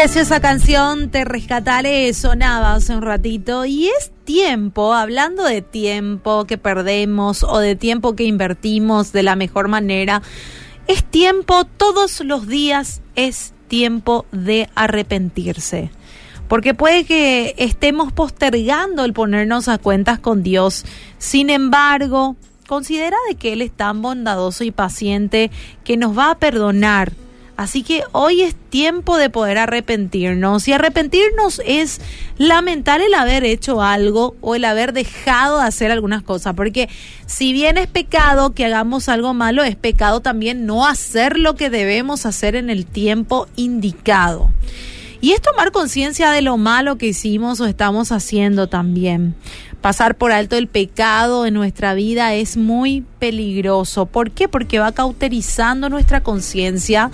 Preciosa canción, Te Rescataré, sonaba hace un ratito y es tiempo, hablando de tiempo que perdemos o de tiempo que invertimos de la mejor manera, es tiempo, todos los días es tiempo de arrepentirse. Porque puede que estemos postergando el ponernos a cuentas con Dios. Sin embargo, considera de que Él es tan bondadoso y paciente que nos va a perdonar Así que hoy es tiempo de poder arrepentirnos. Y arrepentirnos es lamentar el haber hecho algo o el haber dejado de hacer algunas cosas. Porque si bien es pecado que hagamos algo malo, es pecado también no hacer lo que debemos hacer en el tiempo indicado. Y es tomar conciencia de lo malo que hicimos o estamos haciendo también pasar por alto el pecado en nuestra vida es muy peligroso. ¿Por qué? Porque va cauterizando nuestra conciencia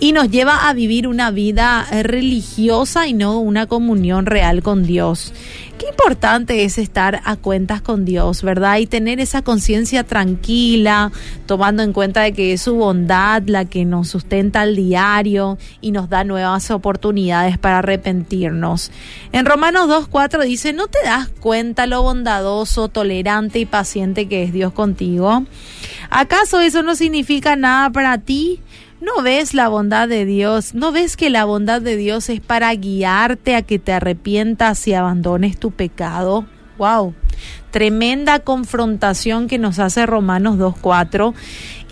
y nos lleva a vivir una vida religiosa y no una comunión real con Dios. Qué importante es estar a cuentas con Dios, ¿verdad? Y tener esa conciencia tranquila, tomando en cuenta de que es su bondad la que nos sustenta al diario y nos da nuevas oportunidades para arrepentirnos. En Romanos 2.4 dice, ¿no te das cuenta lo bondadoso, tolerante y paciente que es Dios contigo? ¿Acaso eso no significa nada para ti? ¿No ves la bondad de Dios? ¿No ves que la bondad de Dios es para guiarte a que te arrepientas y abandones tu pecado? ¡Wow! Tremenda confrontación que nos hace Romanos 2.4.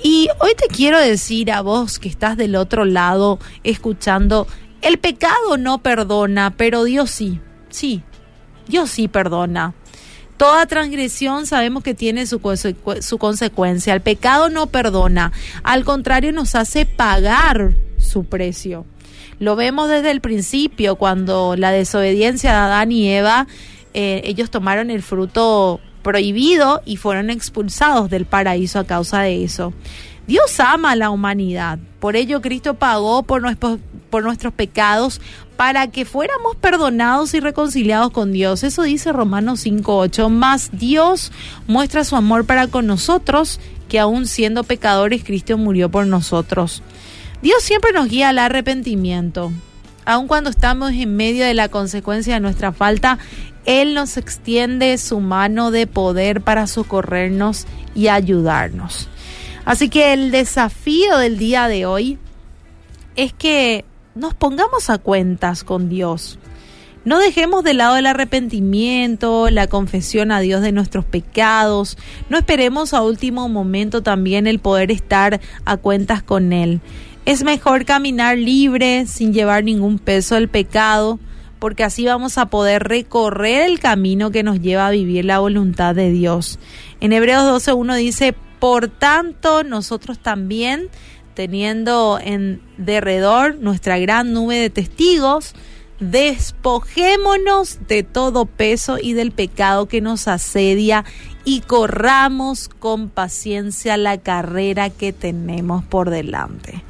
Y hoy te quiero decir a vos que estás del otro lado escuchando, el pecado no perdona, pero Dios sí. Sí, Dios sí perdona. Toda transgresión sabemos que tiene su, su consecuencia. El pecado no perdona, al contrario nos hace pagar su precio. Lo vemos desde el principio, cuando la desobediencia de Adán y Eva, eh, ellos tomaron el fruto prohibido y fueron expulsados del paraíso a causa de eso. Dios ama a la humanidad, por ello Cristo pagó por por nuestros pecados para que fuéramos perdonados y reconciliados con Dios. Eso dice Romanos 5.8. Más Dios muestra su amor para con nosotros, que aún siendo pecadores, Cristo murió por nosotros. Dios siempre nos guía al arrepentimiento. Aun cuando estamos en medio de la consecuencia de nuestra falta, Él nos extiende su mano de poder para socorrernos y ayudarnos. Así que el desafío del día de hoy es que nos pongamos a cuentas con Dios. No dejemos de lado el arrepentimiento, la confesión a Dios de nuestros pecados. No esperemos a último momento también el poder estar a cuentas con Él. Es mejor caminar libre, sin llevar ningún peso del pecado, porque así vamos a poder recorrer el camino que nos lleva a vivir la voluntad de Dios. En Hebreos 12.1 dice, por tanto, nosotros también teniendo en derredor nuestra gran nube de testigos, despojémonos de todo peso y del pecado que nos asedia y corramos con paciencia la carrera que tenemos por delante.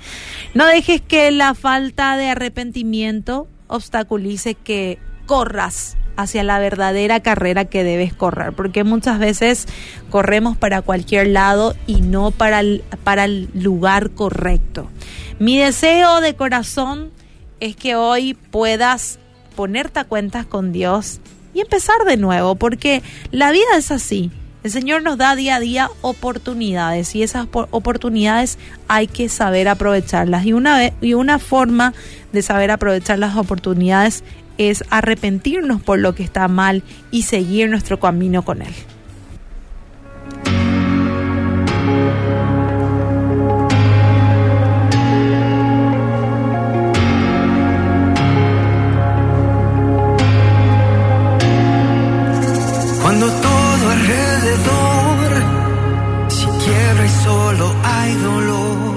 No dejes que la falta de arrepentimiento obstaculice que corras hacia la verdadera carrera que debes correr, porque muchas veces corremos para cualquier lado y no para el, para el lugar correcto. Mi deseo de corazón es que hoy puedas ponerte a cuentas con Dios y empezar de nuevo, porque la vida es así. El Señor nos da día a día oportunidades y esas oportunidades hay que saber aprovecharlas. Y una, y una forma de saber aprovechar las oportunidades es arrepentirnos por lo que está mal y seguir nuestro camino con Él. solo hay dolor.